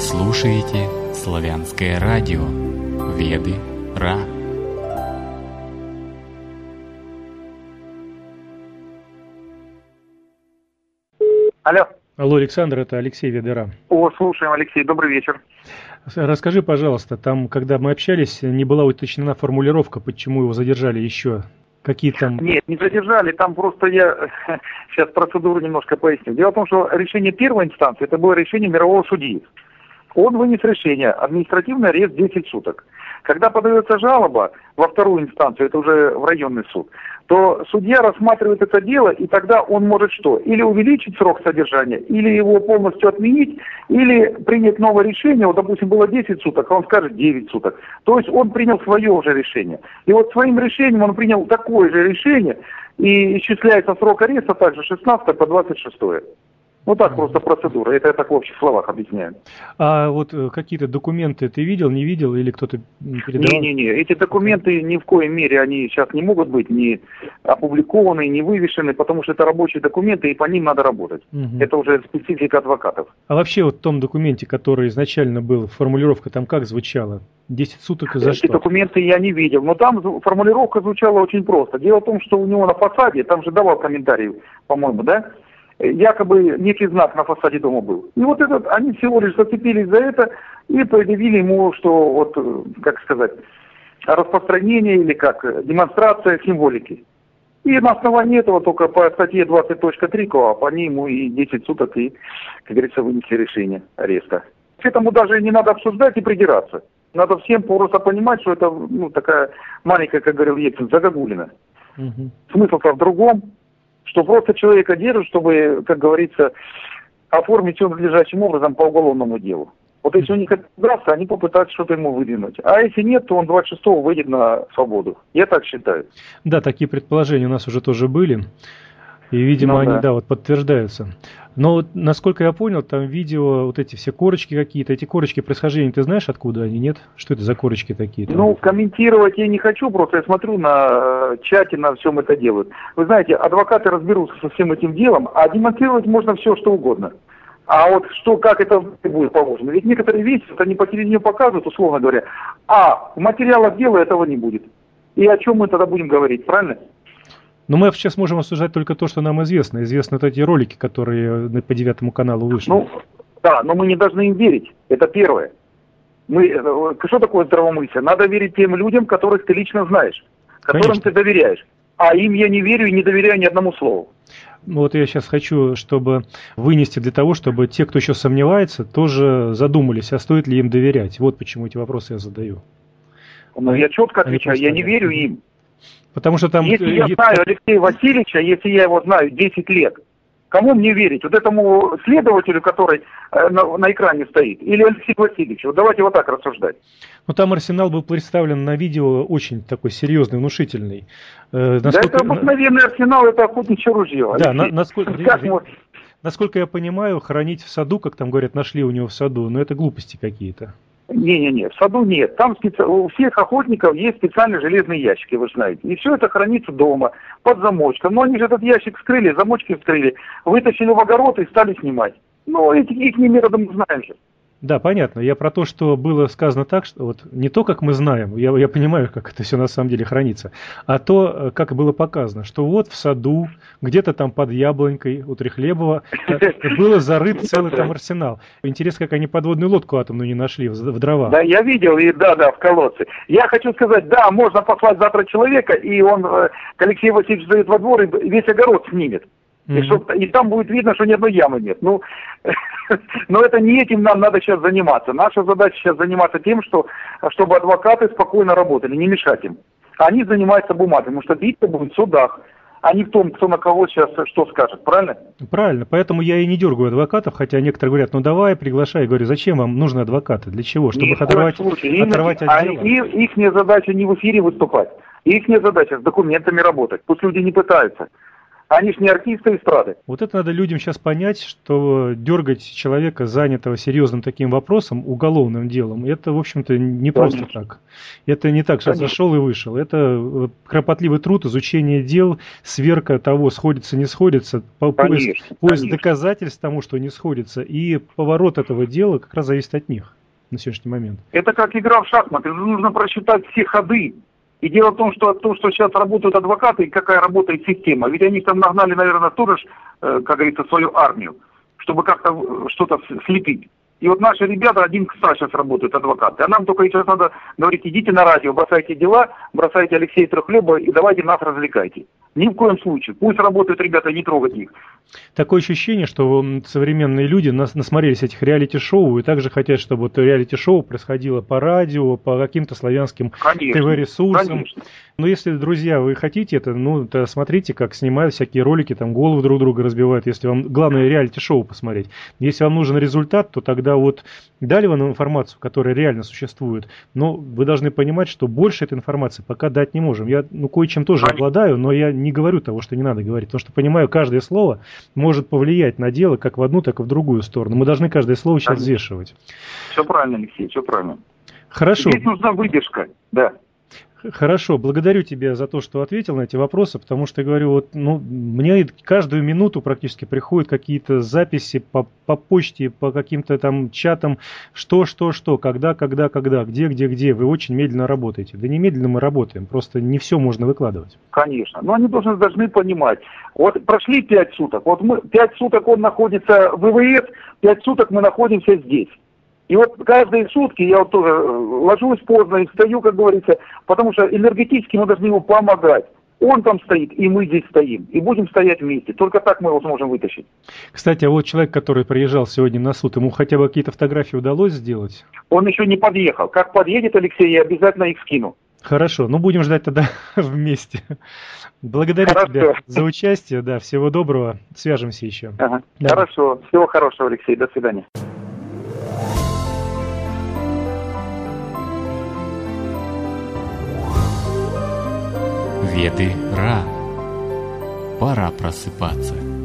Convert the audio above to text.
слушаете славянское радио Веды Ра. Алло. Алло, Александр, это Алексей Ведера. О, слушаем, Алексей, добрый вечер. Расскажи, пожалуйста, там, когда мы общались, не была уточнена формулировка, почему его задержали еще? Какие там... Нет, не задержали, там просто я сейчас процедуру немножко поясню. Дело в том, что решение первой инстанции, это было решение мирового судьи. Он вынес решение, административный арест 10 суток. Когда подается жалоба во вторую инстанцию, это уже в районный суд, то судья рассматривает это дело, и тогда он может что? Или увеличить срок содержания, или его полностью отменить, или принять новое решение, вот, допустим, было 10 суток, а он скажет 9 суток. То есть он принял свое уже решение. И вот своим решением он принял такое же решение, и исчисляется срок ареста также 16 по 26. Ну так просто процедура, это я так в общих словах объясняю. А вот э, какие-то документы ты видел, не видел или кто-то передавал? Не-не-не, эти документы ни в коем мере, они сейчас не могут быть ни опубликованы, ни вывешены, потому что это рабочие документы и по ним надо работать. Угу. Это уже специфика адвокатов. А вообще вот в том документе, который изначально был, формулировка там как звучала? 10 суток за Эти что? документы я не видел, но там формулировка звучала очень просто. Дело в том, что у него на фасаде, там же давал комментарий, по-моему, да? Якобы некий знак на фасаде дома был. И вот этот, они всего лишь зацепились за это и предъявили ему, что вот, как сказать, распространение или как, демонстрация символики. И на основании этого только по статье 20.3 КОАП они ему и 10 суток и, как говорится, вынесли решение ареста. К этому даже не надо обсуждать и придираться. Надо всем просто понимать, что это ну, такая маленькая, как говорил Ельцин, загогулина. Угу. Смысл-то в другом что просто человека держат, чтобы, как говорится, оформить все надлежащим образом по уголовному делу. Вот если у них это удастся, они попытаются что-то ему выдвинуть. А если нет, то он 26-го выйдет на свободу. Я так считаю. Да, такие предположения у нас уже тоже были. И, видимо, ну, они, да. да, вот подтверждаются. Но насколько я понял, там видео, вот эти все корочки какие-то, эти корочки происхождения, ты знаешь, откуда они, нет? Что это за корочки такие? Ну, комментировать я не хочу, просто я смотрю на э, чате, на всем это делают. Вы знаете, адвокаты разберутся со всем этим делом, а демонстрировать можно все, что угодно. А вот что, как это будет положено? Ведь некоторые вещи, вот они по телевидению показывают, условно говоря, а в материалах дела этого не будет. И о чем мы тогда будем говорить, правильно? Но мы сейчас можем обсуждать только то, что нам известно. Известны вот эти ролики, которые по девятому каналу вышли. Ну, да, но мы не должны им верить. Это первое. Мы, э, что такое здравомыслие? Надо верить тем людям, которых ты лично знаешь, которым Конечно. ты доверяешь. А им я не верю и не доверяю ни одному слову. Вот я сейчас хочу, чтобы вынести для того, чтобы те, кто еще сомневается, тоже задумались, а стоит ли им доверять. Вот почему эти вопросы я задаю. Ну, я четко отвечаю, я не верю им. Потому что там... Если я знаю Алексея Васильевича, если я его знаю 10 лет, кому мне верить? Вот этому следователю, который э, на, на экране стоит, или Алексею Васильевичу? Вот давайте вот так рассуждать. Ну там арсенал был представлен на видео очень такой серьезный, внушительный. Э, насколько... Да это обыкновенный арсенал, это охотничье ружье. Да, на, насколько... Как мы... Насколько я понимаю, хранить в саду, как там говорят, нашли у него в саду, но это глупости какие-то. Не-не-не, в саду нет. Там специ... у всех охотников есть специальные железные ящики, вы знаете. И все это хранится дома, под замочком. Но они же этот ящик вскрыли, замочки вскрыли, вытащили в огород и стали снимать. Ну, эти, их не методом знаем же. Да, понятно. Я про то, что было сказано так, что вот не то, как мы знаем, я, я понимаю, как это все на самом деле хранится, а то, э, как было показано, что вот в саду, где-то там под яблонькой у Трехлебова э, было зарыт целый там арсенал. Интересно, как они подводную лодку атомную не нашли в, в дрова. Да, я видел, и да, да, в колодце. Я хочу сказать, да, можно послать завтра человека, и он э, к Алексею Васильевичу зайдет во двор и весь огород снимет. И, чтоб, и там будет видно, что ни одной ямы нет. Ну, но это не этим нам надо сейчас заниматься. Наша задача сейчас заниматься тем, что, чтобы адвокаты спокойно работали, не мешать им. Они занимаются бумагой, потому что биться будет в судах а не в том, кто на кого сейчас что скажет, правильно? Правильно, поэтому я и не дергаю адвокатов, хотя некоторые говорят, ну давай, приглашай, я говорю, зачем вам нужны адвокаты, для чего, чтобы их оторвать, случае. оторвать от дела? И, их задача не в эфире выступать, их задача с документами работать, пусть люди не пытаются. Они же не артисты эстрады. Вот это надо людям сейчас понять, что дергать человека, занятого серьезным таким вопросом, уголовным делом, это, в общем-то, не просто так. Это не так, что Конечно. зашел и вышел. Это э, кропотливый труд, изучение дел, сверка того, сходится, не сходится, поиск, Конечно. поиск доказательств тому, что не сходится, и поворот этого дела как раз зависит от них на сегодняшний момент. Это как игра в шахматы. Нужно просчитать все ходы, и дело в том, что то, что сейчас работают адвокаты, и какая работает система, ведь они там нагнали, наверное, тоже, э, как говорится, свою армию, чтобы как-то что-то слепить. И вот наши ребята один к ста сейчас работают, адвокаты. А нам только сейчас надо говорить, идите на радио, бросайте дела, бросайте Алексея Трехлеба и давайте нас развлекайте. Ни в коем случае. Пусть работают ребята, не трогать их. Такое ощущение, что современные люди нас насмотрелись этих реалити-шоу и также хотят, чтобы вот реалити-шоу происходило по радио, по каким-то славянским ТВ-ресурсам. Но если, друзья, вы хотите это, ну, то смотрите, как снимают всякие ролики, там голову друг друга разбивают, если вам главное реалити-шоу посмотреть. Если вам нужен результат, то тогда вот дали вам информацию, которая реально существует, но вы должны понимать, что больше этой информации пока дать не можем. Я, ну, кое-чем тоже обладаю, но я не говорю того, что не надо говорить, потому что понимаю, каждое слово может повлиять на дело как в одну, так и в другую сторону. Мы должны каждое слово сейчас взвешивать. Все правильно, Алексей, все правильно. Хорошо. Здесь нужна выдержка, да. Хорошо, благодарю тебя за то, что ответил на эти вопросы, потому что, я говорю, вот, ну, мне каждую минуту практически приходят какие-то записи по, по почте, по каким-то там чатам, что, что, что, когда, когда, когда, где, где, где. Вы очень медленно работаете. Да не медленно мы работаем, просто не все можно выкладывать. Конечно, но они должны, должны понимать. Вот прошли пять суток, вот мы, пять суток он находится в ВВС, пять суток мы находимся здесь. И вот каждые сутки я вот тоже э, ложусь поздно и встаю, как говорится, потому что энергетически мы должны ему помогать. Он там стоит, и мы здесь стоим. И будем стоять вместе. Только так мы его сможем вытащить. Кстати, а вот человек, который приезжал сегодня на суд, ему хотя бы какие-то фотографии удалось сделать? Он еще не подъехал. Как подъедет Алексей, я обязательно их скину. Хорошо, ну будем ждать тогда вместе. Благодарю Хорошо. тебя за участие, да, всего доброго, свяжемся еще. Ага. Да. Хорошо, всего хорошего, Алексей, до свидания. Веды Ра. Пора просыпаться.